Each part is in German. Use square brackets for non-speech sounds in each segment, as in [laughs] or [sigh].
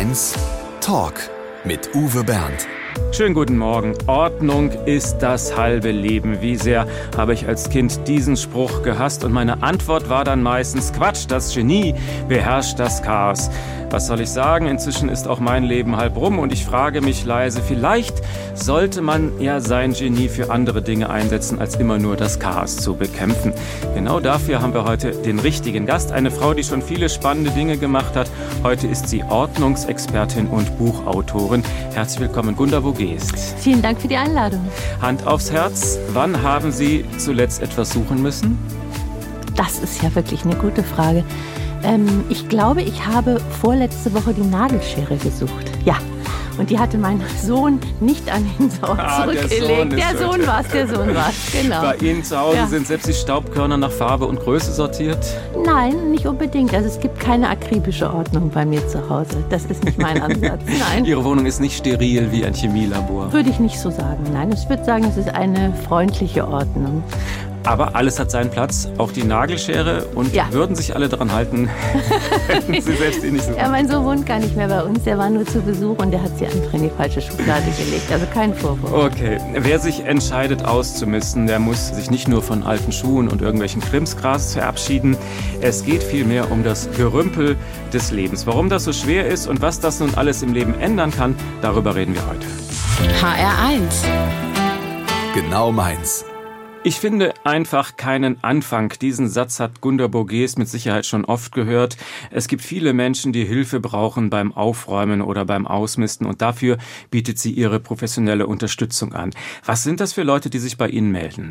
Mainz Talk mit Uwe Bernd. Schönen guten Morgen. Ordnung ist das halbe Leben. Wie sehr habe ich als Kind diesen Spruch gehasst und meine Antwort war dann meistens Quatsch, das Genie beherrscht das Chaos. Was soll ich sagen? Inzwischen ist auch mein Leben halb rum und ich frage mich leise, vielleicht sollte man ja sein Genie für andere Dinge einsetzen, als immer nur das Chaos zu bekämpfen. Genau dafür haben wir heute den richtigen Gast, eine Frau, die schon viele spannende Dinge gemacht hat. Heute ist sie Ordnungsexpertin und Buchautorin. Herzlich willkommen, Gunda, wo gehst? Vielen Dank für die Einladung. Hand aufs Herz, wann haben Sie zuletzt etwas suchen müssen? Das ist ja wirklich eine gute Frage. Ähm, ich glaube, ich habe vorletzte Woche die Nagelschere gesucht. Ja. Und die hatte mein Sohn nicht an den Sau ah, zurückgelegt. Der Sohn war es, der Sohn war es, [laughs] genau. Bei Ihnen zu Hause ja. sind selbst die Staubkörner nach Farbe und Größe sortiert? Nein, nicht unbedingt. Also es gibt keine akribische Ordnung bei mir zu Hause. Das ist nicht mein [laughs] Ansatz. Nein. Ihre Wohnung ist nicht steril wie ein Chemielabor? Würde ich nicht so sagen. Nein, ich würde sagen, es ist eine freundliche Ordnung. Aber alles hat seinen Platz, auch die Nagelschere. Und ja. würden sich alle daran halten, [laughs] hätten sie selbst eh nicht so. Ja, mein Sohn wohnt gar nicht mehr bei uns. Der war nur zu Besuch und der hat sie einfach in die falsche Schublade gelegt. Also kein Vorwurf. Okay. Wer sich entscheidet auszumisten, der muss sich nicht nur von alten Schuhen und irgendwelchen Krimsgras verabschieden. Es geht vielmehr um das Gerümpel des Lebens. Warum das so schwer ist und was das nun alles im Leben ändern kann, darüber reden wir heute. HR1 Genau meins. Ich finde einfach keinen Anfang. Diesen Satz hat Gunda Borges mit Sicherheit schon oft gehört. Es gibt viele Menschen, die Hilfe brauchen beim Aufräumen oder beim Ausmisten und dafür bietet sie ihre professionelle Unterstützung an. Was sind das für Leute, die sich bei Ihnen melden?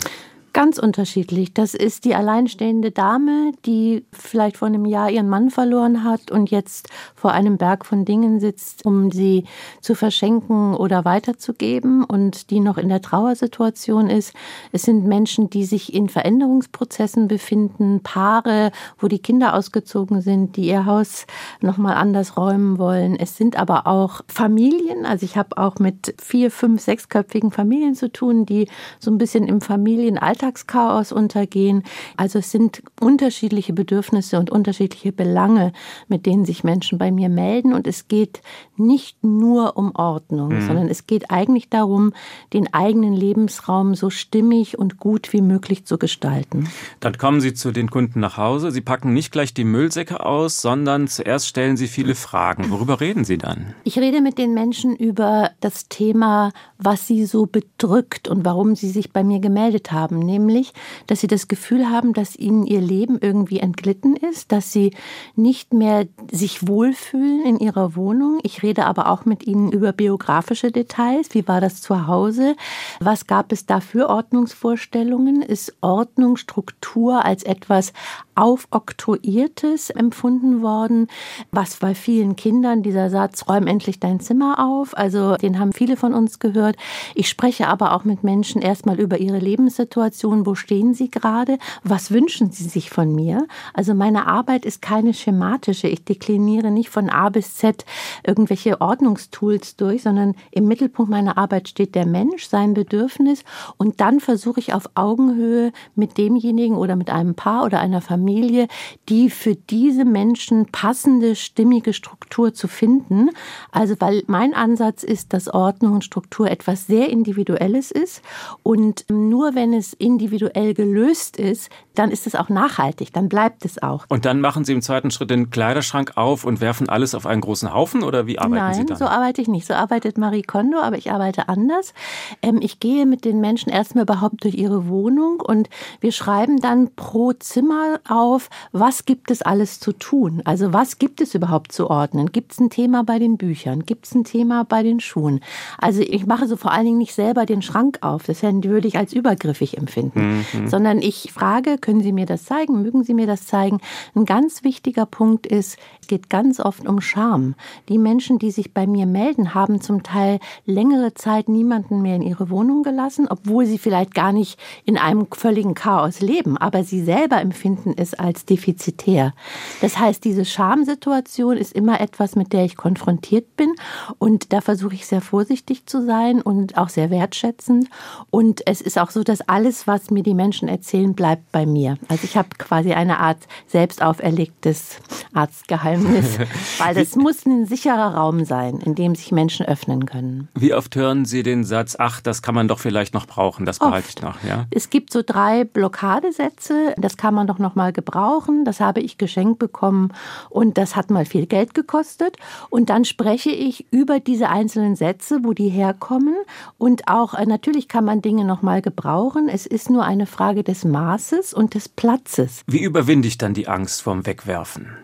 Ganz unterschiedlich. Das ist die alleinstehende Dame, die vielleicht vor einem Jahr ihren Mann verloren hat und jetzt vor einem Berg von Dingen sitzt, um sie zu verschenken oder weiterzugeben und die noch in der Trauersituation ist. Es sind Menschen, die sich in Veränderungsprozessen befinden, Paare, wo die Kinder ausgezogen sind, die ihr Haus nochmal anders räumen wollen. Es sind aber auch Familien. Also ich habe auch mit vier, fünf, sechsköpfigen Familien zu tun, die so ein bisschen im Familienalltag Alltagschaos untergehen. Also es sind unterschiedliche Bedürfnisse und unterschiedliche Belange, mit denen sich Menschen bei mir melden. Und es geht nicht nur um Ordnung, mhm. sondern es geht eigentlich darum, den eigenen Lebensraum so stimmig und gut wie möglich zu gestalten. Dann kommen Sie zu den Kunden nach Hause. Sie packen nicht gleich die Müllsäcke aus, sondern zuerst stellen Sie viele Fragen. Worüber reden Sie dann? Ich rede mit den Menschen über das Thema, was sie so bedrückt und warum sie sich bei mir gemeldet haben nämlich, dass sie das Gefühl haben, dass ihnen ihr Leben irgendwie entglitten ist, dass sie nicht mehr sich wohlfühlen in ihrer Wohnung. Ich rede aber auch mit ihnen über biografische Details. Wie war das zu Hause? Was gab es da für Ordnungsvorstellungen? Ist Ordnung, Struktur als etwas aufoktroyiertes empfunden worden? Was bei vielen Kindern dieser Satz, räum endlich dein Zimmer auf, also den haben viele von uns gehört. Ich spreche aber auch mit Menschen erstmal über ihre Lebenssituation Situation, wo stehen Sie gerade, was wünschen Sie sich von mir. Also meine Arbeit ist keine schematische. Ich dekliniere nicht von A bis Z irgendwelche Ordnungstools durch, sondern im Mittelpunkt meiner Arbeit steht der Mensch, sein Bedürfnis und dann versuche ich auf Augenhöhe mit demjenigen oder mit einem Paar oder einer Familie, die für diese Menschen passende, stimmige Struktur zu finden. Also weil mein Ansatz ist, dass Ordnung und Struktur etwas sehr Individuelles ist und nur wenn es individuell gelöst ist, dann ist es auch nachhaltig, dann bleibt es auch. Und dann machen Sie im zweiten Schritt den Kleiderschrank auf und werfen alles auf einen großen Haufen oder wie arbeiten Nein, Sie dann? so arbeite ich nicht. So arbeitet Marie Kondo, aber ich arbeite anders. Ähm, ich gehe mit den Menschen erstmal überhaupt durch ihre Wohnung und wir schreiben dann pro Zimmer auf, was gibt es alles zu tun? Also was gibt es überhaupt zu ordnen? Gibt es ein Thema bei den Büchern? Gibt es ein Thema bei den Schuhen? Also ich mache so vor allen Dingen nicht selber den Schrank auf. Das würde ich als übergriffig empfinden. Mhm. Sondern ich frage, können Sie mir das zeigen? Mögen Sie mir das zeigen? Ein ganz wichtiger Punkt ist, es geht ganz oft um Scham. Die Menschen, die sich bei mir melden, haben zum Teil längere Zeit niemanden mehr in ihre Wohnung gelassen, obwohl sie vielleicht gar nicht in einem völligen Chaos leben, aber sie selber empfinden es als defizitär. Das heißt, diese Schamsituation ist immer etwas, mit der ich konfrontiert bin und da versuche ich sehr vorsichtig zu sein und auch sehr wertschätzend und es ist auch so, dass alles, was mir die Menschen erzählen, bleibt bei mir. Also ich habe quasi eine Art selbst auferlegtes Arztgeheimnis, [laughs] weil das muss ein sicherer Raum sein, in dem sich Menschen öffnen können. Wie oft hören Sie den Satz, ach, das kann man doch vielleicht noch brauchen, das behalte ich noch, ja? Es gibt so drei Blockadesätze, das kann man doch noch mal gebrauchen, das habe ich geschenkt bekommen und das hat mal viel Geld gekostet und dann spreche ich über diese einzelnen Sätze, wo die herkommen und auch äh, natürlich kann man Dinge noch mal gebrauchen. Es ist nur eine Frage des Maßes und des Platzes. Wie überwinde ich dann die Angst vorm Wegwerfen?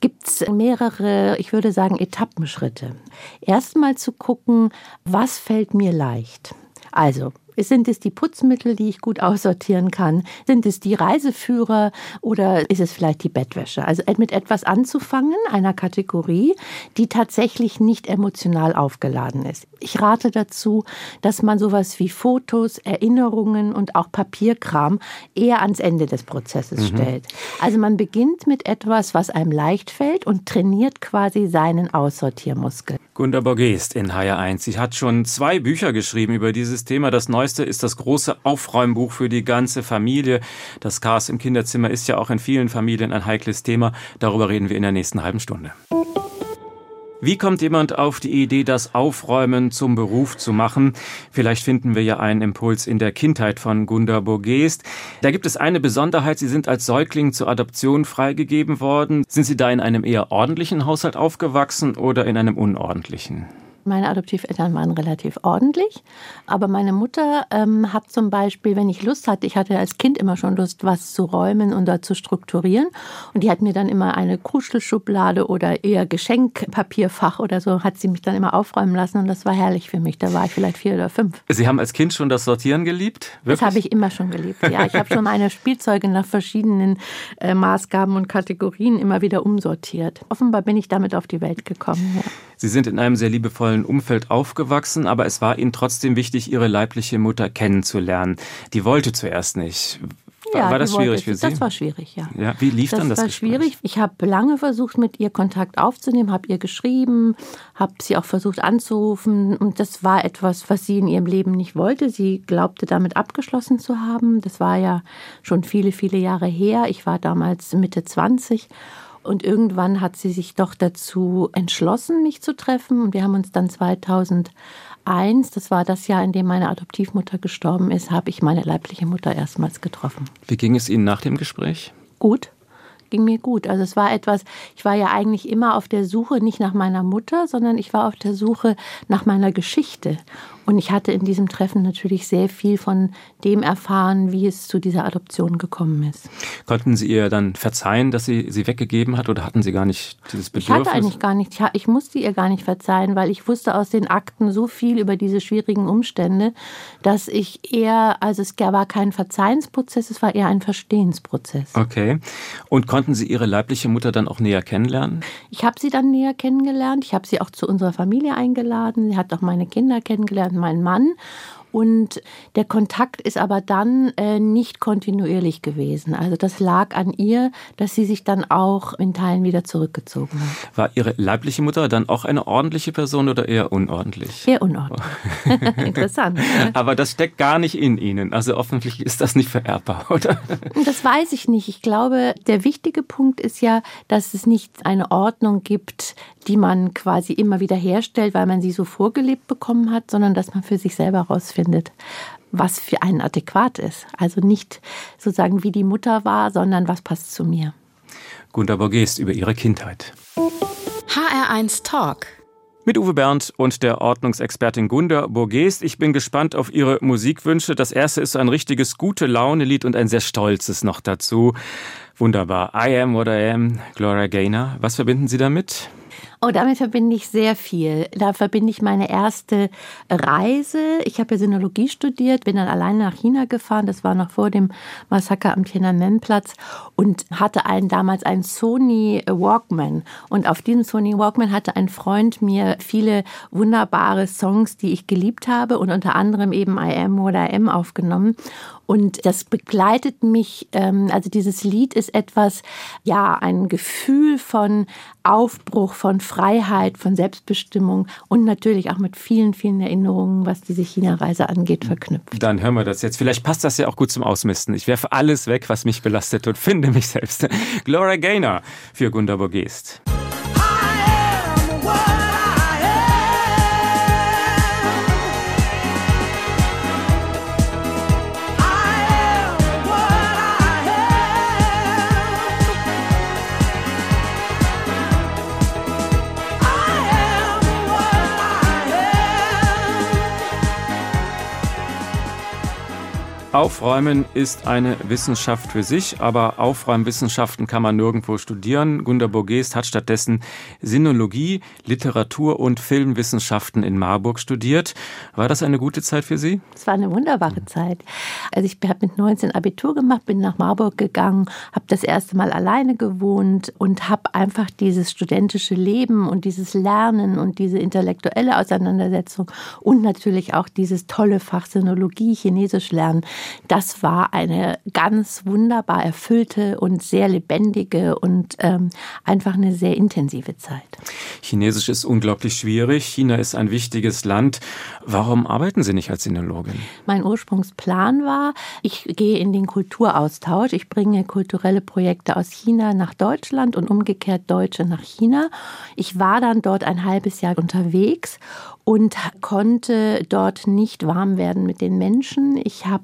gibt es mehrere, ich würde sagen, Etappenschritte. Erstmal zu gucken, was fällt mir leicht. Also sind es die Putzmittel, die ich gut aussortieren kann? Sind es die Reiseführer oder ist es vielleicht die Bettwäsche? Also mit etwas anzufangen, einer Kategorie, die tatsächlich nicht emotional aufgeladen ist. Ich rate dazu, dass man sowas wie Fotos, Erinnerungen und auch Papierkram eher ans Ende des Prozesses mhm. stellt. Also man beginnt mit etwas, was einem leicht fällt und trainiert quasi seinen Aussortiermuskel. Gunda Borgest in HR1. Sie hat schon zwei Bücher geschrieben über dieses Thema. Das neueste ist das große Aufräumbuch für die ganze Familie. Das Chaos im Kinderzimmer ist ja auch in vielen Familien ein heikles Thema. Darüber reden wir in der nächsten halben Stunde. Wie kommt jemand auf die Idee, das Aufräumen zum Beruf zu machen? Vielleicht finden wir ja einen Impuls in der Kindheit von Gunda Burgest. Da gibt es eine Besonderheit. Sie sind als Säugling zur Adoption freigegeben worden. Sind Sie da in einem eher ordentlichen Haushalt aufgewachsen oder in einem unordentlichen? Meine Adoptiveltern waren relativ ordentlich, aber meine Mutter ähm, hat zum Beispiel, wenn ich Lust hatte, ich hatte als Kind immer schon Lust, was zu räumen und da zu strukturieren. Und die hat mir dann immer eine Kuschelschublade oder eher Geschenkpapierfach oder so, hat sie mich dann immer aufräumen lassen und das war herrlich für mich. Da war ich vielleicht vier oder fünf. Sie haben als Kind schon das Sortieren geliebt? Wirklich? Das habe ich immer schon geliebt, ja. Ich habe schon meine [laughs] Spielzeuge nach verschiedenen äh, Maßgaben und Kategorien immer wieder umsortiert. Offenbar bin ich damit auf die Welt gekommen. Ja. Sie sind in einem sehr liebevollen Umfeld aufgewachsen, aber es war Ihnen trotzdem wichtig, Ihre leibliche Mutter kennenzulernen. Die wollte zuerst nicht. Ja, war das schwierig für Sie? Das war schwierig, ja. ja wie lief das dann das war Gespräch? schwierig. Ich habe lange versucht, mit ihr Kontakt aufzunehmen, habe ihr geschrieben, habe sie auch versucht anzurufen. Und das war etwas, was sie in ihrem Leben nicht wollte. Sie glaubte, damit abgeschlossen zu haben. Das war ja schon viele, viele Jahre her. Ich war damals Mitte 20. Und irgendwann hat sie sich doch dazu entschlossen, mich zu treffen. Und wir haben uns dann 2001, das war das Jahr, in dem meine Adoptivmutter gestorben ist, habe ich meine leibliche Mutter erstmals getroffen. Wie ging es Ihnen nach dem Gespräch? Gut ging mir gut. Also es war etwas, ich war ja eigentlich immer auf der Suche nicht nach meiner Mutter, sondern ich war auf der Suche nach meiner Geschichte. Und ich hatte in diesem Treffen natürlich sehr viel von dem erfahren, wie es zu dieser Adoption gekommen ist. Konnten Sie ihr dann verzeihen, dass sie sie weggegeben hat oder hatten Sie gar nicht dieses Bedürfnis? Ich hatte eigentlich gar nicht. Ich musste ihr gar nicht verzeihen, weil ich wusste aus den Akten so viel über diese schwierigen Umstände, dass ich eher, also es war kein Verzeihensprozess, es war eher ein Verstehensprozess. Okay. Und konnten Sie Ihre leibliche Mutter dann auch näher kennenlernen? Ich habe sie dann näher kennengelernt. Ich habe sie auch zu unserer Familie eingeladen. Sie hat auch meine Kinder kennengelernt mein Mann. Und der Kontakt ist aber dann äh, nicht kontinuierlich gewesen. Also das lag an ihr, dass sie sich dann auch in Teilen wieder zurückgezogen hat. War Ihre leibliche Mutter dann auch eine ordentliche Person oder eher unordentlich? Eher unordentlich. [laughs] Interessant. aber das steckt gar nicht in Ihnen. Also offensichtlich ist das nicht vererbbar, [laughs] oder? Das weiß ich nicht. Ich glaube, der wichtige Punkt ist ja, dass es nicht eine Ordnung gibt, die man quasi immer wieder herstellt, weil man sie so vorgelebt bekommen hat, sondern dass man für sich selber herausfindet, was für einen adäquat ist. Also nicht sozusagen wie die Mutter war, sondern was passt zu mir. Gunda Borgest über ihre Kindheit. HR1 Talk. Mit Uwe Bernd und der Ordnungsexpertin Gunda Borgest. Ich bin gespannt auf Ihre Musikwünsche. Das erste ist ein richtiges gute Laune-Lied und ein sehr stolzes noch dazu. Wunderbar. I am what I am, Gloria Gaynor. Was verbinden Sie damit? Oh, damit verbinde ich sehr viel. Da verbinde ich meine erste Reise. Ich habe ja Sinologie studiert, bin dann alleine nach China gefahren. Das war noch vor dem Massaker am Tiananmen-Platz und hatte einen damals einen Sony Walkman. Und auf diesem Sony Walkman hatte ein Freund mir viele wunderbare Songs, die ich geliebt habe und unter anderem eben I Am What I Am aufgenommen. Und das begleitet mich, ähm, also dieses Lied ist etwas, ja, ein Gefühl von Aufbruch, von Freiheit, von Selbstbestimmung und natürlich auch mit vielen, vielen Erinnerungen, was diese China-Reise angeht, verknüpft. Dann hören wir das jetzt. Vielleicht passt das ja auch gut zum Ausmisten. Ich werfe alles weg, was mich belastet und finde mich selbst. [laughs] Gloria Gaynor für Gunda Borgest. Aufräumen ist eine Wissenschaft für sich, aber Aufräumwissenschaften kann man nirgendwo studieren. Gunda Borges hat stattdessen Sinologie, Literatur und Filmwissenschaften in Marburg studiert. War das eine gute Zeit für Sie? Es war eine wunderbare Zeit. Also ich habe mit 19 Abitur gemacht, bin nach Marburg gegangen, habe das erste Mal alleine gewohnt und habe einfach dieses studentische Leben und dieses Lernen und diese intellektuelle Auseinandersetzung und natürlich auch dieses tolle Fach Sinologie, Chinesisch lernen das war eine ganz wunderbar erfüllte und sehr lebendige und ähm, einfach eine sehr intensive Zeit. Chinesisch ist unglaublich schwierig. China ist ein wichtiges Land. Warum arbeiten Sie nicht als Sinologin? Mein Ursprungsplan war, ich gehe in den Kulturaustausch. Ich bringe kulturelle Projekte aus China nach Deutschland und umgekehrt Deutsche nach China. Ich war dann dort ein halbes Jahr unterwegs und konnte dort nicht warm werden mit den Menschen. Ich habe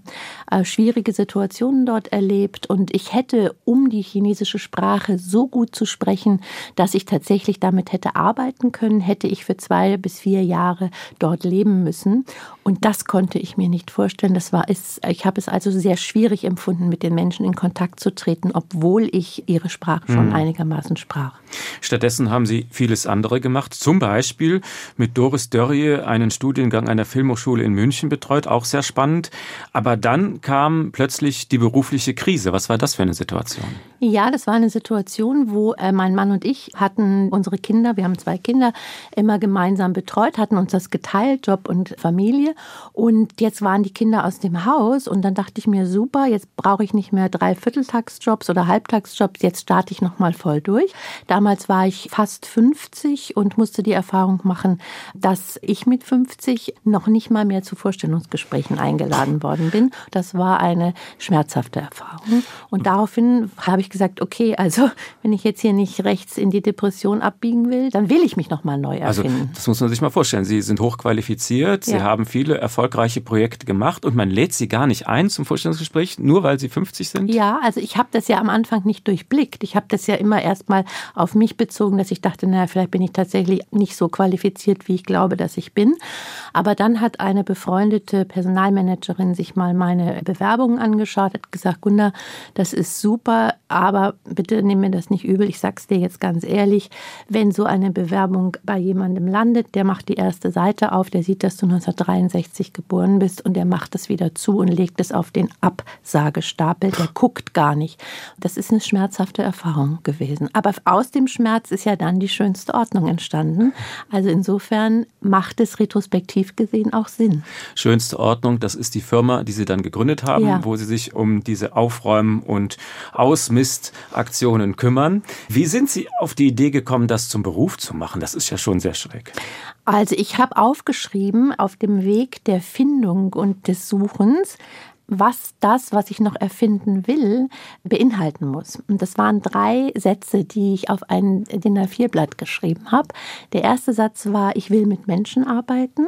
äh, schwierige Situationen dort erlebt und ich hätte, um die chinesische Sprache so gut zu sprechen, dass ich tatsächlich damit hätte arbeiten können, hätte ich für zwei bis vier Jahre dort leben müssen. Und das konnte ich mir nicht vorstellen. Das war es. Ich habe es also sehr schwierig empfunden, mit den Menschen in Kontakt zu treten, obwohl ich ihre Sprache schon mhm. einigermaßen sprach. Stattdessen haben Sie vieles andere gemacht, zum Beispiel mit Doris Dörr Serie einen Studiengang einer Filmhochschule in München betreut, auch sehr spannend. Aber dann kam plötzlich die berufliche Krise. Was war das für eine Situation? Ja, das war eine Situation, wo äh, mein Mann und ich hatten unsere Kinder, wir haben zwei Kinder, immer gemeinsam betreut, hatten uns das geteilt, Job und Familie. Und jetzt waren die Kinder aus dem Haus und dann dachte ich mir, super, jetzt brauche ich nicht mehr drei Vierteltagsjobs oder Halbtagsjobs, jetzt starte ich nochmal voll durch. Damals war ich fast 50 und musste die Erfahrung machen, dass ich mit 50 noch nicht mal mehr zu Vorstellungsgesprächen eingeladen worden bin. Das war eine schmerzhafte Erfahrung. Und daraufhin habe ich gesagt, okay, also wenn ich jetzt hier nicht rechts in die Depression abbiegen will, dann will ich mich noch mal neu also, erfinden. Also das muss man sich mal vorstellen. Sie sind hochqualifiziert, Sie ja. haben viele erfolgreiche Projekte gemacht und man lädt Sie gar nicht ein zum Vorstellungsgespräch, nur weil Sie 50 sind? Ja, also ich habe das ja am Anfang nicht durchblickt. Ich habe das ja immer erst mal auf mich bezogen, dass ich dachte, naja, vielleicht bin ich tatsächlich nicht so qualifiziert, wie ich glaube, dass ich bin. Aber dann hat eine befreundete Personalmanagerin sich mal meine Bewerbungen angeschaut, hat gesagt, Gunda, das ist super, aber bitte nimm mir das nicht übel. Ich sag's dir jetzt ganz ehrlich, wenn so eine Bewerbung bei jemandem landet, der macht die erste Seite auf, der sieht, dass du 1963 geboren bist und der macht es wieder zu und legt es auf den Absagestapel. Der guckt gar nicht. Das ist eine schmerzhafte Erfahrung gewesen. Aber aus dem Schmerz ist ja dann die schönste Ordnung entstanden. Also insofern macht es retrospektiv gesehen auch Sinn. Schönste Ordnung, das ist die Firma, die Sie dann gegründet haben, ja. wo Sie sich um diese Aufräumen und Ausmistaktionen kümmern. Wie sind Sie auf die Idee gekommen, das zum Beruf zu machen? Das ist ja schon sehr schräg. Also ich habe aufgeschrieben, auf dem Weg der Findung und des Suchens was das, was ich noch erfinden will, beinhalten muss. Und das waren drei Sätze, die ich auf ein DIN A4-Blatt geschrieben habe. Der erste Satz war, ich will mit Menschen arbeiten.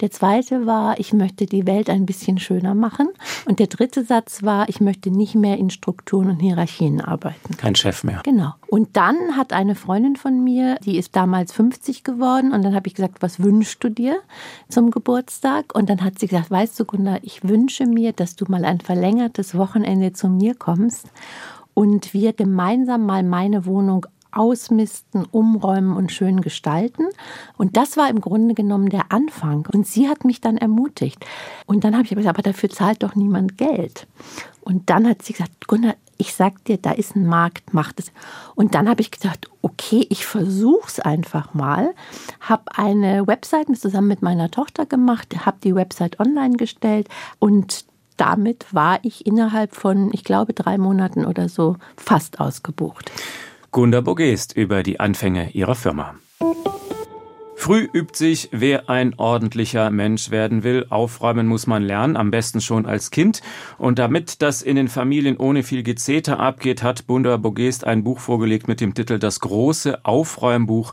Der zweite war, ich möchte die Welt ein bisschen schöner machen. Und der dritte Satz war, ich möchte nicht mehr in Strukturen und Hierarchien arbeiten. Kein Chef mehr. Genau. Und dann hat eine Freundin von mir, die ist damals 50 geworden, und dann habe ich gesagt, was wünschst du dir zum Geburtstag? Und dann hat sie gesagt, weißt du, Gunda, ich wünsche mir, dass du mal ein verlängertes Wochenende zu mir kommst und wir gemeinsam mal meine Wohnung ausmisten, umräumen und schön gestalten. Und das war im Grunde genommen der Anfang. Und sie hat mich dann ermutigt. Und dann habe ich gesagt, aber dafür zahlt doch niemand Geld. Und dann hat sie gesagt, Gunnar, ich sag dir, da ist ein Markt, macht es. Und dann habe ich gedacht, okay, ich versuche es einfach mal. Habe eine Website zusammen mit meiner Tochter gemacht, habe die Website online gestellt und damit war ich innerhalb von, ich glaube, drei Monaten oder so fast ausgebucht. Gunda Bogest über die Anfänge ihrer Firma. Früh übt sich, wer ein ordentlicher Mensch werden will. Aufräumen muss man lernen, am besten schon als Kind. Und damit das in den Familien ohne viel Gezeter abgeht, hat Bunda Bogest ein Buch vorgelegt mit dem Titel Das große Aufräumbuch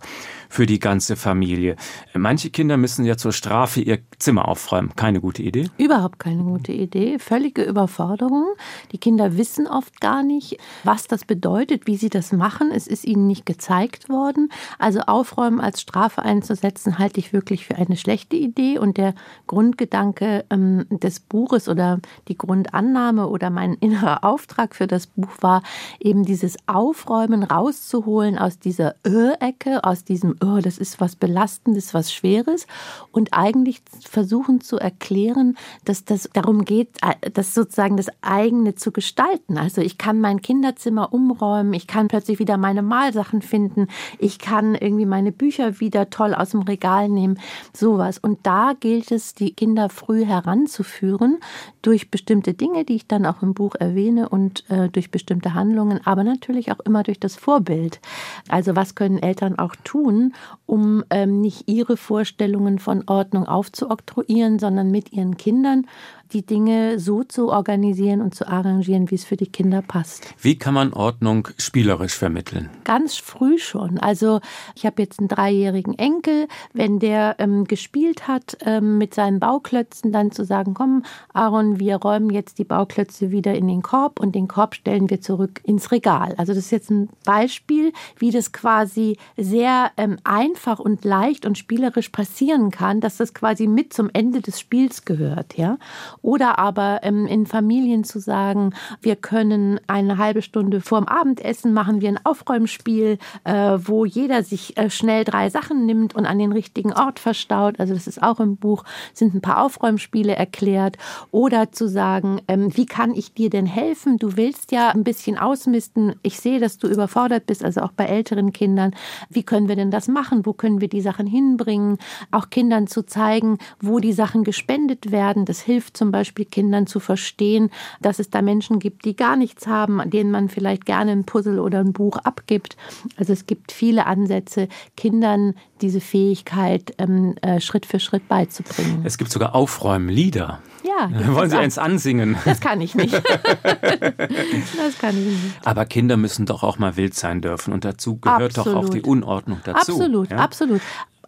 für die ganze Familie. Manche Kinder müssen ja zur Strafe ihr Zimmer aufräumen. Keine gute Idee? Überhaupt keine gute Idee. Völlige Überforderung. Die Kinder wissen oft gar nicht, was das bedeutet, wie sie das machen. Es ist ihnen nicht gezeigt worden. Also Aufräumen als Strafe einzusetzen, halte ich wirklich für eine schlechte Idee. Und der Grundgedanke ähm, des Buches oder die Grundannahme oder mein innerer Auftrag für das Buch war, eben dieses Aufräumen rauszuholen aus dieser Ö-Ecke, aus diesem oh, das ist was Belastendes, was Schweres und eigentlich versuchen zu erklären, dass das darum geht, äh, das sozusagen das eigene zu gestalten. Also ich kann mein Kinderzimmer umräumen, ich kann plötzlich wieder meine Malsachen finden, ich kann irgendwie meine Bücher wieder toll aus dem Regal nehmen, sowas. Und da gilt es, die Kinder früh heranzuführen durch bestimmte Dinge, die ich dann auch im Buch erwähne und äh, durch bestimmte Handlungen, aber natürlich auch immer durch das Vorbild. Also was können Eltern auch tun, um ähm, nicht ihre Vorstellungen von Ordnung aufzuoktroyieren, sondern mit ihren Kindern die Dinge so zu organisieren und zu arrangieren, wie es für die Kinder passt. Wie kann man Ordnung spielerisch vermitteln? Ganz früh schon. Also ich habe jetzt einen dreijährigen Enkel. Wenn der ähm, gespielt hat ähm, mit seinen Bauklötzen, dann zu sagen, komm, Aaron, wir räumen jetzt die Bauklötze wieder in den Korb und den Korb stellen wir zurück ins Regal. Also das ist jetzt ein Beispiel, wie das quasi sehr ähm, einfach und leicht und spielerisch passieren kann, dass das quasi mit zum Ende des Spiels gehört, ja. Oder aber ähm, in Familien zu sagen, wir können eine halbe Stunde vorm Abendessen machen wir ein Aufräumspiel, äh, wo jeder sich äh, schnell drei Sachen nimmt und an den richtigen Ort verstaut. Also das ist auch im Buch, sind ein paar Aufräumspiele erklärt. Oder zu sagen, ähm, wie kann ich dir denn helfen? Du willst ja ein bisschen ausmisten. Ich sehe, dass du überfordert bist, also auch bei älteren Kindern. Wie können wir denn das machen? Wo können wir die Sachen hinbringen? Auch Kindern zu zeigen, wo die Sachen gespendet werden. Das hilft zum Beispiel Kindern zu verstehen, dass es da Menschen gibt, die gar nichts haben, denen man vielleicht gerne ein Puzzle oder ein Buch abgibt. Also es gibt viele Ansätze, Kindern diese Fähigkeit ähm, äh, Schritt für Schritt beizubringen. Es gibt sogar Aufräumlieder. Ja. [laughs] Wollen Sie eins ansingen? Das kann ich nicht. [laughs] das kann ich nicht. Aber Kinder müssen doch auch mal wild sein dürfen und dazu gehört absolut. doch auch die Unordnung dazu. Absolut, ja? absolut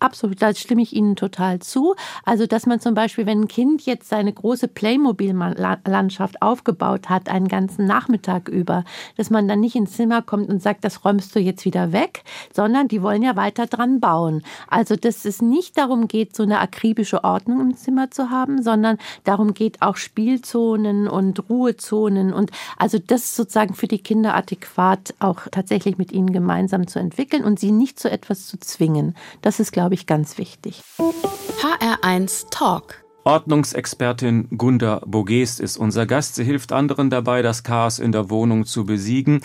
absolut, da stimme ich Ihnen total zu. Also, dass man zum Beispiel, wenn ein Kind jetzt seine große Playmobil-Landschaft aufgebaut hat, einen ganzen Nachmittag über, dass man dann nicht ins Zimmer kommt und sagt, das räumst du jetzt wieder weg, sondern die wollen ja weiter dran bauen. Also, dass es nicht darum geht, so eine akribische Ordnung im Zimmer zu haben, sondern darum geht auch Spielzonen und Ruhezonen und also das sozusagen für die Kinder adäquat auch tatsächlich mit ihnen gemeinsam zu entwickeln und sie nicht zu etwas zu zwingen. Das ist, glaube ich, ganz wichtig. HR1 Talk Ordnungsexpertin Gunda Bogest ist unser Gast. Sie hilft anderen dabei, das Chaos in der Wohnung zu besiegen.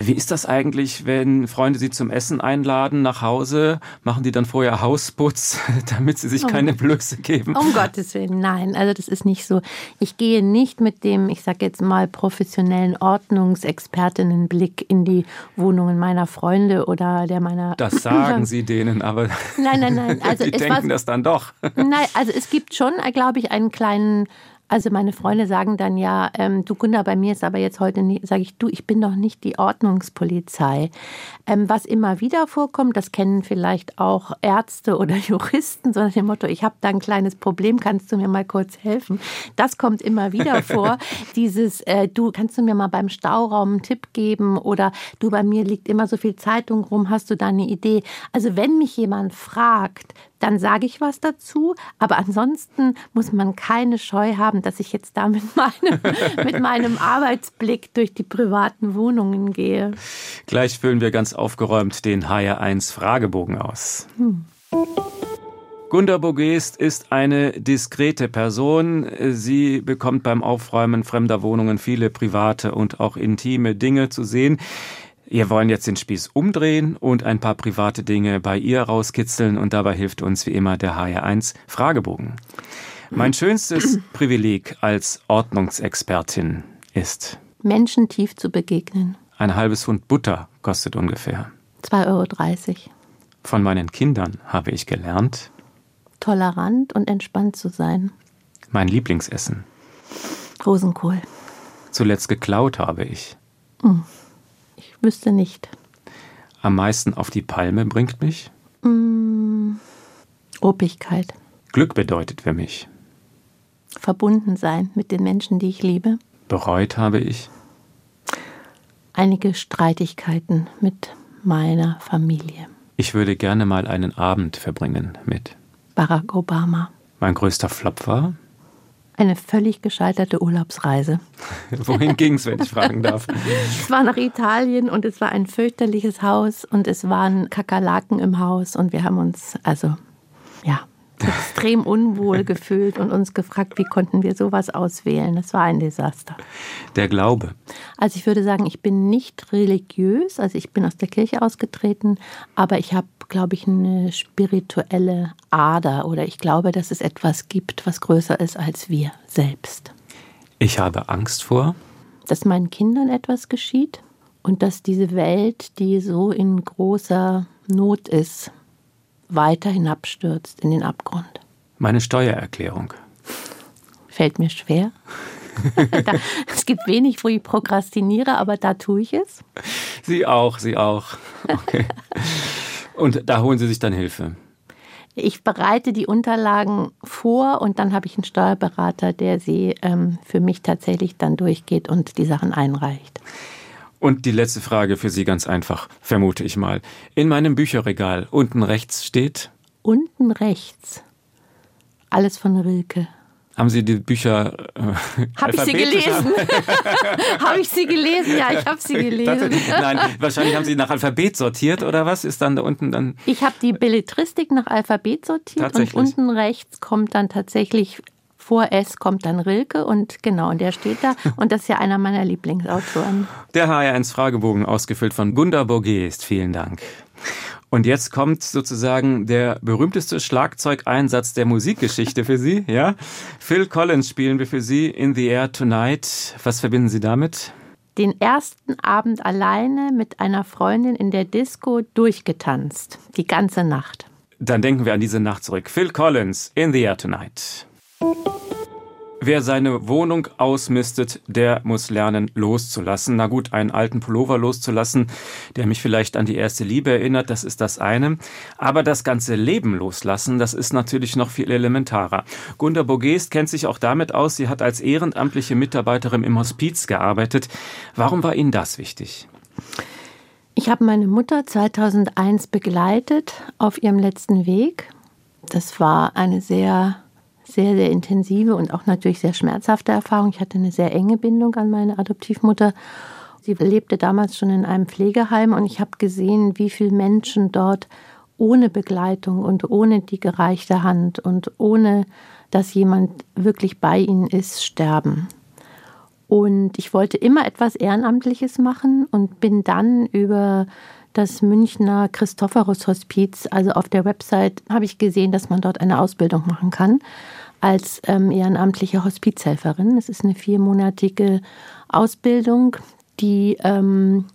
Wie ist das eigentlich, wenn Freunde Sie zum Essen einladen nach Hause? Machen die dann vorher Hausputz, [laughs] damit sie sich oh. keine Blöße geben? Um Gottes Willen, nein. Also das ist nicht so. Ich gehe nicht mit dem, ich sage jetzt mal, professionellen Ordnungsexpertinnenblick in die Wohnungen meiner Freunde oder der meiner... Das [laughs] sagen Sie denen, aber... Nein, nein, nein. [laughs] Also die denken das dann doch. Nein, also es gibt schon glaube ich, einen kleinen also meine Freunde sagen dann ja, ähm, du Gunda, bei mir ist aber jetzt heute nicht, sage ich, du, ich bin doch nicht die Ordnungspolizei. Ähm, was immer wieder vorkommt, das kennen vielleicht auch Ärzte oder [laughs] Juristen, so nach dem Motto, ich habe da ein kleines Problem, kannst du mir mal kurz helfen? Das kommt immer wieder [laughs] vor. Dieses, äh, du, kannst du mir mal beim Stauraum einen Tipp geben? Oder du, bei mir liegt immer so viel Zeitung rum, hast du da eine Idee? Also wenn mich jemand fragt, dann sage ich was dazu. Aber ansonsten muss man keine Scheu haben, dass ich jetzt da mit [laughs] meinem, mit meinem Arbeitsblick durch die privaten Wohnungen gehe. Gleich füllen wir ganz aufgeräumt den HR1 Fragebogen aus. Hm. Gunda Bogest ist eine diskrete Person. Sie bekommt beim Aufräumen fremder Wohnungen viele private und auch intime Dinge zu sehen. Wir wollen jetzt den Spieß umdrehen und ein paar private Dinge bei ihr rauskitzeln und dabei hilft uns wie immer der HR1 Fragebogen. Mein schönstes [clears throat] Privileg als Ordnungsexpertin ist, Menschen tief zu begegnen. ein halbes Pfund Butter kostet ungefähr. 2,30 Euro. Von meinen Kindern habe ich gelernt, Tolerant und entspannt zu sein. mein Lieblingsessen. Rosenkohl. Zuletzt geklaut habe ich. Ich wüsste nicht. Am meisten auf die Palme bringt mich. Obigkeit. Glück bedeutet für mich. Verbunden sein mit den Menschen, die ich liebe. Bereut habe ich. Einige Streitigkeiten mit meiner Familie. Ich würde gerne mal einen Abend verbringen mit. Barack Obama. Mein größter Flop war. Eine völlig gescheiterte Urlaubsreise. [laughs] Wohin ging's, wenn ich fragen darf? Es war nach Italien und es war ein fürchterliches Haus und es waren Kakerlaken im Haus und wir haben uns also ja [laughs] extrem unwohl gefühlt und uns gefragt, wie konnten wir sowas auswählen. Das war ein Desaster. Der Glaube. Also ich würde sagen, ich bin nicht religiös, also ich bin aus der Kirche ausgetreten, aber ich habe, glaube ich, eine spirituelle Ader oder ich glaube, dass es etwas gibt, was größer ist als wir selbst. Ich habe Angst vor. Dass meinen Kindern etwas geschieht und dass diese Welt, die so in großer Not ist, weiter hinabstürzt in den Abgrund. Meine Steuererklärung. Fällt mir schwer. [laughs] da, es gibt wenig, wo ich prokrastiniere, aber da tue ich es. Sie auch, Sie auch. Okay. Und da holen Sie sich dann Hilfe. Ich bereite die Unterlagen vor und dann habe ich einen Steuerberater, der sie ähm, für mich tatsächlich dann durchgeht und die Sachen einreicht. Und die letzte Frage für Sie ganz einfach, vermute ich mal. In meinem Bücherregal unten rechts steht, Unten rechts alles von Rilke. haben Sie die Bücher äh, Habe ich sie gelesen? [laughs] [laughs] habe ich sie gelesen? Ja, ich habe sie gelesen. Nein, wahrscheinlich haben Sie nach Alphabet sortiert oder was? Ist dann da unten dann Ich habe die Belletristik nach Alphabet sortiert und unten rechts kommt dann tatsächlich vor S kommt dann Rilke und genau, und der steht da und das ist ja einer meiner Lieblingsautoren. der HR1 Fragebogen ausgefüllt von Gunda Borgest. Vielen Dank. Und jetzt kommt sozusagen der berühmteste Schlagzeugeinsatz der Musikgeschichte für Sie, ja? Phil Collins spielen wir für Sie in the Air Tonight. Was verbinden Sie damit? Den ersten Abend alleine mit einer Freundin in der Disco durchgetanzt, die ganze Nacht. Dann denken wir an diese Nacht zurück. Phil Collins, In the Air Tonight. Wer seine Wohnung ausmistet, der muss lernen loszulassen. Na gut, einen alten Pullover loszulassen, der mich vielleicht an die erste Liebe erinnert, das ist das eine. Aber das ganze Leben loslassen, das ist natürlich noch viel elementarer. Gunda Bogest kennt sich auch damit aus, sie hat als ehrenamtliche Mitarbeiterin im Hospiz gearbeitet. Warum war Ihnen das wichtig? Ich habe meine Mutter 2001 begleitet auf ihrem letzten Weg. Das war eine sehr, sehr, sehr intensive und auch natürlich sehr schmerzhafte Erfahrung. Ich hatte eine sehr enge Bindung an meine Adoptivmutter. Sie lebte damals schon in einem Pflegeheim und ich habe gesehen, wie viele Menschen dort ohne Begleitung und ohne die gereichte Hand und ohne, dass jemand wirklich bei ihnen ist, sterben. Und ich wollte immer etwas Ehrenamtliches machen und bin dann über das Münchner Christophorus Hospiz, also auf der Website, habe ich gesehen, dass man dort eine Ausbildung machen kann als ähm, ehrenamtliche Hospizhelferin. Es ist eine viermonatige Ausbildung, die ähm,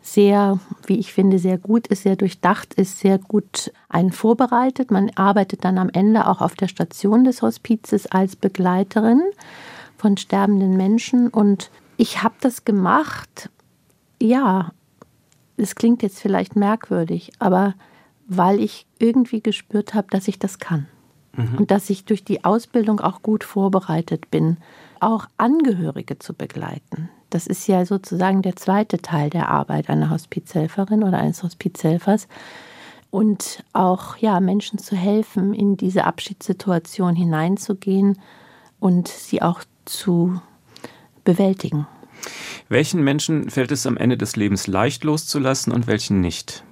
sehr, wie ich finde, sehr gut ist, sehr durchdacht ist, sehr gut einen vorbereitet. Man arbeitet dann am Ende auch auf der Station des Hospizes als Begleiterin von sterbenden Menschen. Und ich habe das gemacht, ja, es klingt jetzt vielleicht merkwürdig, aber weil ich irgendwie gespürt habe, dass ich das kann. Und dass ich durch die Ausbildung auch gut vorbereitet bin, auch Angehörige zu begleiten. Das ist ja sozusagen der zweite Teil der Arbeit einer Hospizhelferin oder eines Hospizhelfers. Und auch ja, Menschen zu helfen, in diese Abschiedssituation hineinzugehen und sie auch zu bewältigen. Welchen Menschen fällt es am Ende des Lebens leicht loszulassen und welchen nicht?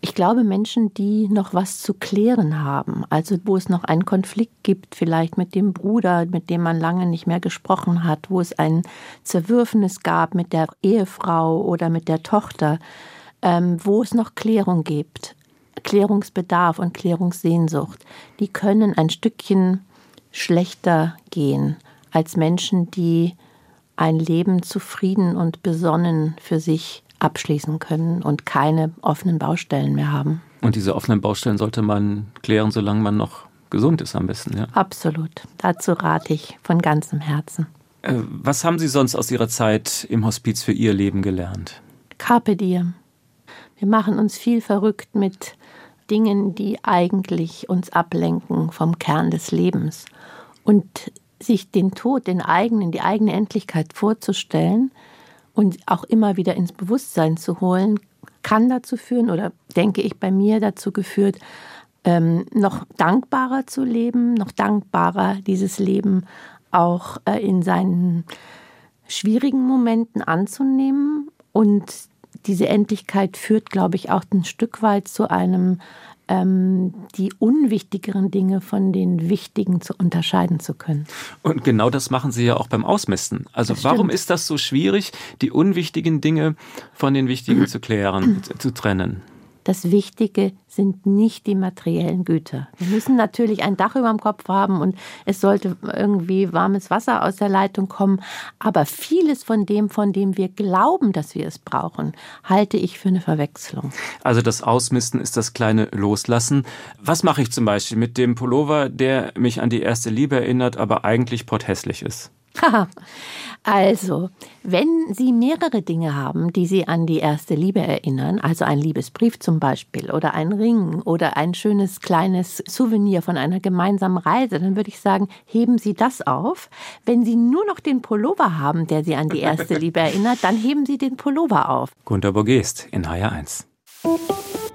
Ich glaube, Menschen, die noch was zu klären haben, also wo es noch einen Konflikt gibt, vielleicht mit dem Bruder, mit dem man lange nicht mehr gesprochen hat, wo es ein Zerwürfnis gab mit der Ehefrau oder mit der Tochter, ähm, wo es noch Klärung gibt. Klärungsbedarf und Klärungssehnsucht, die können ein Stückchen schlechter gehen als Menschen, die ein Leben zufrieden und besonnen für sich abschließen können und keine offenen Baustellen mehr haben. Und diese offenen Baustellen sollte man klären, solange man noch gesund ist am besten, ja? Absolut. Dazu rate ich von ganzem Herzen. Äh, was haben Sie sonst aus Ihrer Zeit im Hospiz für Ihr Leben gelernt? Carpe diem. Wir machen uns viel verrückt mit Dingen, die eigentlich uns ablenken vom Kern des Lebens. Und sich den Tod, den eigenen, die eigene Endlichkeit vorzustellen und auch immer wieder ins Bewusstsein zu holen, kann dazu führen oder denke ich bei mir dazu geführt, ähm, noch dankbarer zu leben, noch dankbarer dieses Leben auch äh, in seinen schwierigen Momenten anzunehmen. Und diese Endlichkeit führt, glaube ich, auch ein Stück weit zu einem die unwichtigeren Dinge von den wichtigen zu unterscheiden zu können. Und genau das machen Sie ja auch beim Ausmisten. Also warum ist das so schwierig, die unwichtigen Dinge von den wichtigen zu klären, [clears throat] zu trennen? Das Wichtige sind nicht die materiellen Güter. Wir müssen natürlich ein Dach über dem Kopf haben und es sollte irgendwie warmes Wasser aus der Leitung kommen. Aber vieles von dem, von dem wir glauben, dass wir es brauchen, halte ich für eine Verwechslung. Also das Ausmisten ist das kleine Loslassen. Was mache ich zum Beispiel mit dem Pullover, der mich an die erste Liebe erinnert, aber eigentlich potthässlich ist? [laughs] also, wenn Sie mehrere Dinge haben, die Sie an die erste Liebe erinnern, also ein Liebesbrief zum Beispiel oder ein Ring oder ein schönes kleines Souvenir von einer gemeinsamen Reise, dann würde ich sagen, heben Sie das auf. Wenn Sie nur noch den Pullover haben, der Sie an die erste [laughs] Liebe erinnert, dann heben Sie den Pullover auf. Gunter Borgest in HR1.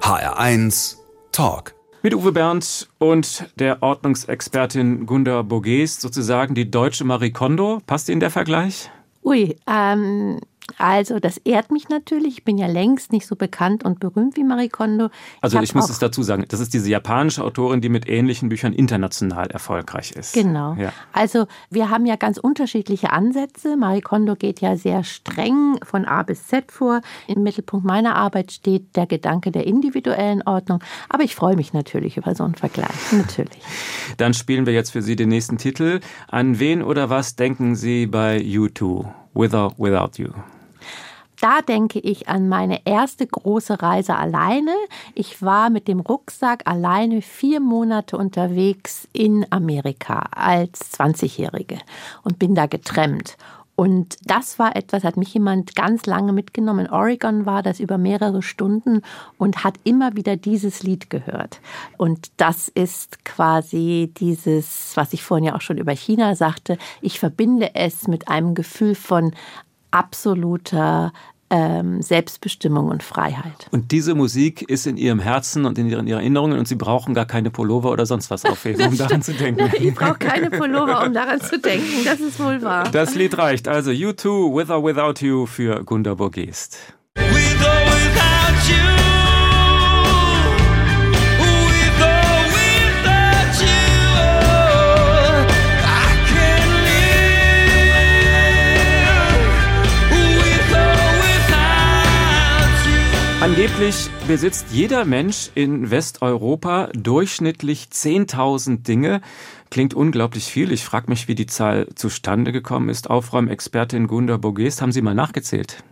HR1 Talk. Mit Uwe Berndt und der Ordnungsexpertin Gunda Boges, sozusagen die deutsche Marie Kondo. Passt Ihnen der Vergleich? Ui, ähm, also, das ehrt mich natürlich. Ich bin ja längst nicht so bekannt und berühmt wie Marie Kondo. Also, ich, ich muss es dazu sagen, das ist diese japanische Autorin, die mit ähnlichen Büchern international erfolgreich ist. Genau. Ja. Also, wir haben ja ganz unterschiedliche Ansätze. Marie Kondo geht ja sehr streng von A bis Z vor. Im Mittelpunkt meiner Arbeit steht der Gedanke der individuellen Ordnung. Aber ich freue mich natürlich über so einen Vergleich. [laughs] Natürlich. Dann spielen wir jetzt für Sie den nächsten Titel. An wen oder was denken Sie bei U2? With or without you? da denke ich an meine erste große Reise alleine. Ich war mit dem Rucksack alleine vier Monate unterwegs in Amerika als 20-Jährige und bin da getrennt. Und das war etwas, hat mich jemand ganz lange mitgenommen. In Oregon war das über mehrere Stunden und hat immer wieder dieses Lied gehört. Und das ist quasi dieses, was ich vorhin ja auch schon über China sagte. Ich verbinde es mit einem Gefühl von absoluter ähm, Selbstbestimmung und Freiheit. Und diese Musik ist in Ihrem Herzen und in Ihren, Erinnerungen und Sie brauchen gar keine Pullover oder sonst was aufheben, um daran zu denken. ich brauche keine Pullover, um daran zu denken. Das ist wohl wahr. Das Lied reicht. Also U2 With or Without You für Gunda Borgest. Angeblich besitzt jeder Mensch in Westeuropa durchschnittlich 10.000 Dinge. Klingt unglaublich viel. Ich frage mich, wie die Zahl zustande gekommen ist. Aufräumexpertin Gunda Bogest, haben Sie mal nachgezählt?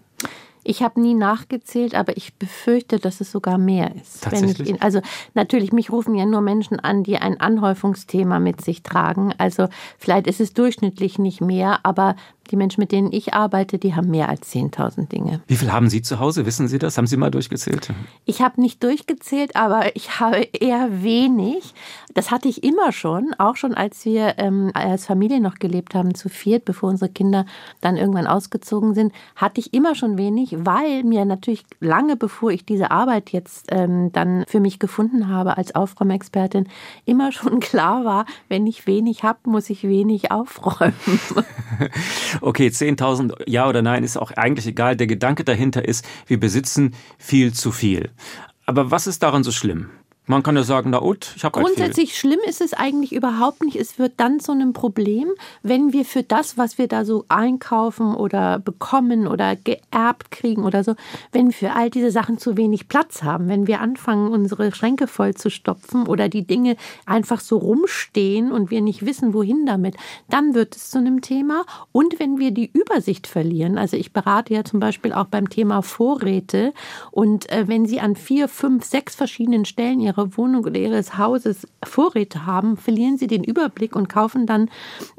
Ich habe nie nachgezählt, aber ich befürchte, dass es sogar mehr ist. Tatsächlich? Ich, also natürlich, mich rufen ja nur Menschen an, die ein Anhäufungsthema mit sich tragen. Also vielleicht ist es durchschnittlich nicht mehr, aber die Menschen, mit denen ich arbeite, die haben mehr als 10.000 Dinge. Wie viel haben Sie zu Hause? Wissen Sie das? Haben Sie mal durchgezählt? Ich habe nicht durchgezählt, aber ich habe eher wenig. Das hatte ich immer schon, auch schon als wir ähm, als Familie noch gelebt haben, zu viert, bevor unsere Kinder dann irgendwann ausgezogen sind, hatte ich immer schon wenig, weil mir natürlich lange bevor ich diese Arbeit jetzt ähm, dann für mich gefunden habe als Aufräumexpertin, immer schon [laughs] klar war, wenn ich wenig habe, muss ich wenig aufräumen. [laughs] okay, 10.000 ja oder nein ist auch eigentlich egal. Der Gedanke dahinter ist, wir besitzen viel zu viel. Aber was ist daran so schlimm? Man kann ja sagen, na und, ich habe halt Grundsätzlich schlimm ist es eigentlich überhaupt nicht. Es wird dann zu einem Problem, wenn wir für das, was wir da so einkaufen oder bekommen oder geerbt kriegen oder so, wenn wir für all diese Sachen zu wenig Platz haben, wenn wir anfangen, unsere Schränke voll zu stopfen oder die Dinge einfach so rumstehen und wir nicht wissen, wohin damit, dann wird es zu einem Thema. Und wenn wir die Übersicht verlieren, also ich berate ja zum Beispiel auch beim Thema Vorräte und äh, wenn Sie an vier, fünf, sechs verschiedenen Stellen Ihrer ihrer Wohnung oder ihres Hauses Vorräte haben, verlieren sie den Überblick und kaufen dann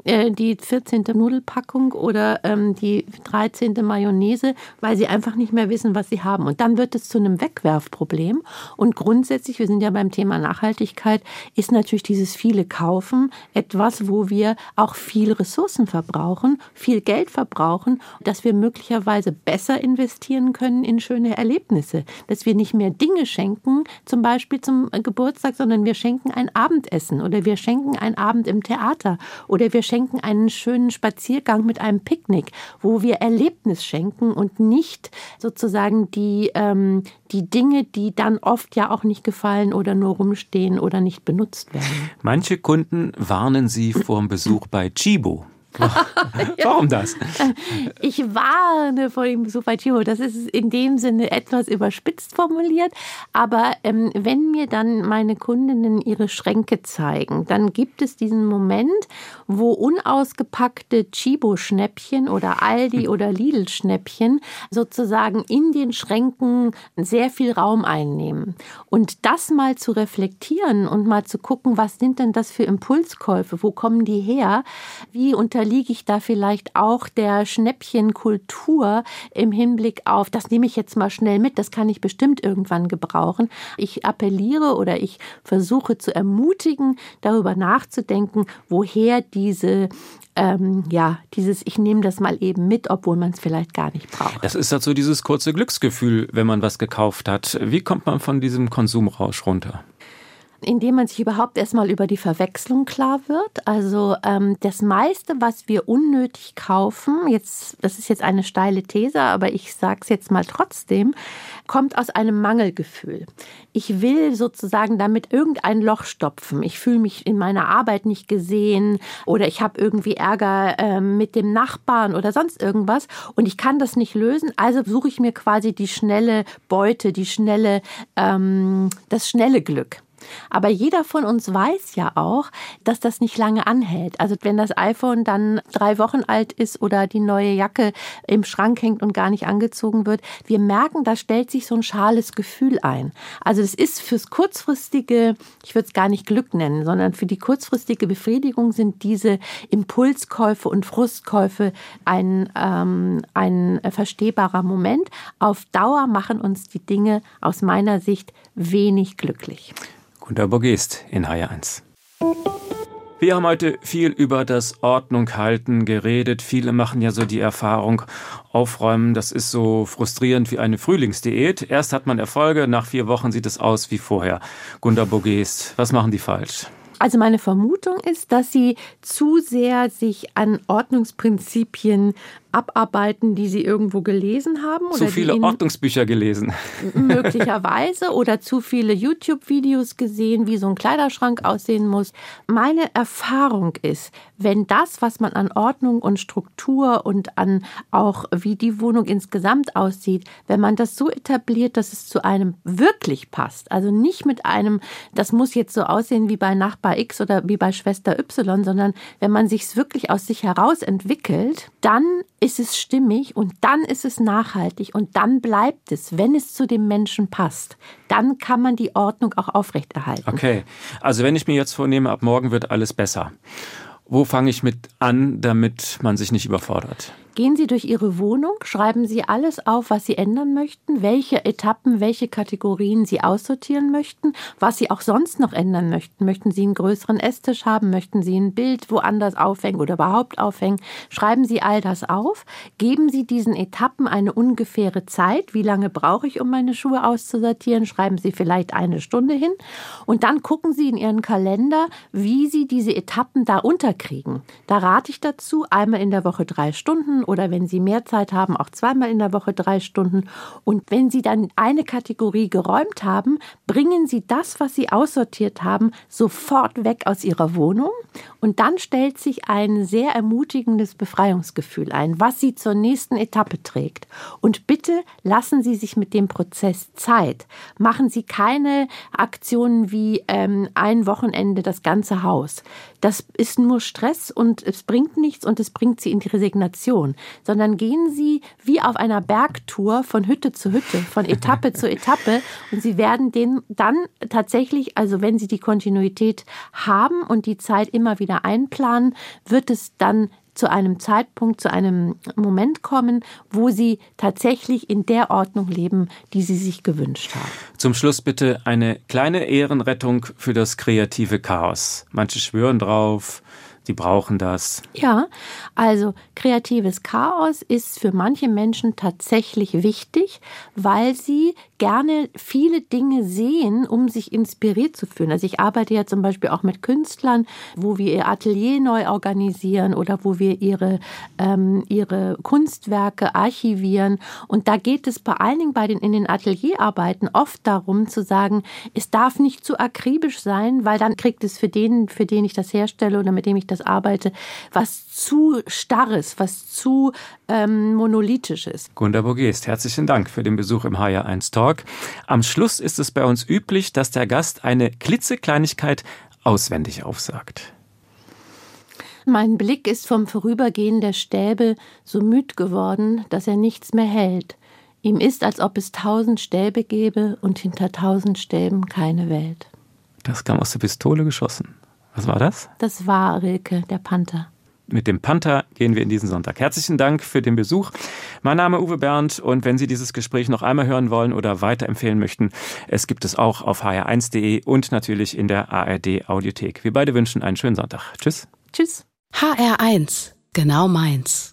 äh, die 14. Nudelpackung oder ähm, die 13. Mayonnaise, weil sie einfach nicht mehr wissen, was sie haben. Und dann wird es zu einem Wegwerfproblem. Und grundsätzlich, wir sind ja beim Thema Nachhaltigkeit, ist natürlich dieses viele Kaufen etwas, wo wir auch viel Ressourcen verbrauchen, viel Geld verbrauchen, dass wir möglicherweise besser investieren können in schöne Erlebnisse, dass wir nicht mehr Dinge schenken, zum Beispiel zum Geburtstag, sondern wir schenken ein Abendessen oder wir schenken einen Abend im Theater oder wir schenken einen schönen Spaziergang mit einem Picknick, wo wir Erlebnis schenken und nicht sozusagen die, ähm, die Dinge, die dann oft ja auch nicht gefallen oder nur rumstehen oder nicht benutzt werden. Manche Kunden warnen Sie vor dem Besuch bei Chibo. Warum das? Ich warne vor dem Chibo. Das ist in dem Sinne etwas überspitzt formuliert. Aber ähm, wenn mir dann meine Kundinnen ihre Schränke zeigen, dann gibt es diesen Moment, wo unausgepackte Chibo-Schnäppchen oder Aldi- oder Lidl-Schnäppchen sozusagen in den Schränken sehr viel Raum einnehmen. Und das mal zu reflektieren und mal zu gucken, was sind denn das für Impulskäufe? Wo kommen die her? Wie unter unterliege ich da vielleicht auch der Schnäppchenkultur im Hinblick auf, das nehme ich jetzt mal schnell mit, das kann ich bestimmt irgendwann gebrauchen. Ich appelliere oder ich versuche zu ermutigen, darüber nachzudenken, woher diese ähm, ja, dieses Ich nehme das mal eben mit, obwohl man es vielleicht gar nicht braucht. Das ist halt so dieses kurze Glücksgefühl, wenn man was gekauft hat. Wie kommt man von diesem Konsumrausch runter? Indem man sich überhaupt erstmal über die Verwechslung klar wird. Also ähm, das meiste, was wir unnötig kaufen, jetzt, das ist jetzt eine steile These, aber ich sage es jetzt mal trotzdem, kommt aus einem Mangelgefühl. Ich will sozusagen damit irgendein Loch stopfen. Ich fühle mich in meiner Arbeit nicht gesehen oder ich habe irgendwie Ärger äh, mit dem Nachbarn oder sonst irgendwas und ich kann das nicht lösen. Also suche ich mir quasi die schnelle Beute, die schnelle, ähm, das schnelle Glück. Aber jeder von uns weiß ja auch, dass das nicht lange anhält. Also wenn das iPhone dann drei Wochen alt ist oder die neue Jacke im Schrank hängt und gar nicht angezogen wird, wir merken, da stellt sich so ein schales Gefühl ein. Also es ist fürs kurzfristige, ich würde es gar nicht Glück nennen, sondern für die kurzfristige Befriedigung sind diese Impulskäufe und Frustkäufe ein, ähm, ein verstehbarer Moment. Auf Dauer machen uns die Dinge aus meiner Sicht wenig glücklich. Gunter Borgest in HR1. Wir haben heute viel über das Ordnung halten geredet. Viele machen ja so die Erfahrung, aufräumen, das ist so frustrierend wie eine Frühlingsdiät. Erst hat man Erfolge, nach vier Wochen sieht es aus wie vorher. Gunter Borgest, was machen die falsch? Also meine Vermutung ist, dass sie zu sehr sich an Ordnungsprinzipien abarbeiten, die Sie irgendwo gelesen haben? Zu viele Ordnungsbücher gelesen. Möglicherweise oder zu viele YouTube-Videos gesehen, wie so ein Kleiderschrank aussehen muss. Meine Erfahrung ist, wenn das, was man an Ordnung und Struktur und an auch wie die Wohnung insgesamt aussieht, wenn man das so etabliert, dass es zu einem wirklich passt, also nicht mit einem, das muss jetzt so aussehen wie bei Nachbar X oder wie bei Schwester Y, sondern wenn man sich es wirklich aus sich heraus entwickelt, dann ist es stimmig und dann ist es nachhaltig und dann bleibt es, wenn es zu dem Menschen passt. Dann kann man die Ordnung auch aufrechterhalten. Okay, also wenn ich mir jetzt vornehme, ab morgen wird alles besser. Wo fange ich mit an, damit man sich nicht überfordert? Gehen Sie durch Ihre Wohnung, schreiben Sie alles auf, was Sie ändern möchten, welche Etappen, welche Kategorien Sie aussortieren möchten, was Sie auch sonst noch ändern möchten. Möchten Sie einen größeren Esstisch haben? Möchten Sie ein Bild woanders aufhängen oder überhaupt aufhängen? Schreiben Sie all das auf. Geben Sie diesen Etappen eine ungefähre Zeit. Wie lange brauche ich, um meine Schuhe auszusortieren? Schreiben Sie vielleicht eine Stunde hin. Und dann gucken Sie in Ihren Kalender, wie Sie diese Etappen da unterkriegen. Da rate ich dazu, einmal in der Woche drei Stunden Oder wenn Sie mehr Zeit haben, auch zweimal in der Woche drei Stunden. Und wenn Sie dann eine Kategorie geräumt haben, bringen Sie das, was Sie aussortiert haben, sofort weg aus Ihrer Wohnung. Und dann stellt sich ein sehr ermutigendes Befreiungsgefühl ein, was Sie zur nächsten Etappe trägt. Und bitte lassen Sie sich mit dem Prozess Zeit. Machen Sie keine Aktionen wie ähm, ein Wochenende das ganze Haus. Das ist nur Stress und es bringt nichts und es bringt Sie in die Resignation, sondern gehen Sie wie auf einer Bergtour von Hütte zu Hütte, von Etappe zu Etappe und Sie werden den dann tatsächlich, also wenn Sie die Kontinuität haben und die Zeit immer wieder einplanen, wird es dann zu einem Zeitpunkt, zu einem Moment kommen, wo sie tatsächlich in der Ordnung leben, die sie sich gewünscht haben. Zum Schluss bitte eine kleine Ehrenrettung für das kreative Chaos. Manche schwören drauf, Sie brauchen das. Ja, also kreatives Chaos ist für manche Menschen tatsächlich wichtig, weil sie gerne viele Dinge sehen, um sich inspiriert zu fühlen. Also ich arbeite ja zum Beispiel auch mit Künstlern, wo wir ihr Atelier neu organisieren oder wo wir ihre, ähm, ihre Kunstwerke archivieren. Und da geht es vor allen Dingen bei den in den Atelierarbeiten oft darum zu sagen, es darf nicht zu akribisch sein, weil dann kriegt es für den, für den ich das herstelle oder mit dem ich das arbeite, was zu starres, was zu ähm, monolithisches. Gunda Bogest, herzlichen Dank für den Besuch im HR1 Talk. Am Schluss ist es bei uns üblich, dass der Gast eine klitzekleinigkeit auswendig aufsagt. Mein Blick ist vom Vorübergehen der Stäbe so müd geworden, dass er nichts mehr hält. Ihm ist, als ob es tausend Stäbe gäbe und hinter tausend Stäben keine Welt. Das kam aus der Pistole geschossen. Was war das? Das war Rilke, der Panther. Mit dem Panther gehen wir in diesen Sonntag. Herzlichen Dank für den Besuch. Mein Name ist Uwe Bernd und wenn Sie dieses Gespräch noch einmal hören wollen oder weiterempfehlen möchten, es gibt es auch auf hr1.de und natürlich in der ARD Audiothek. Wir beide wünschen einen schönen Sonntag. Tschüss. Tschüss. HR1, genau meins.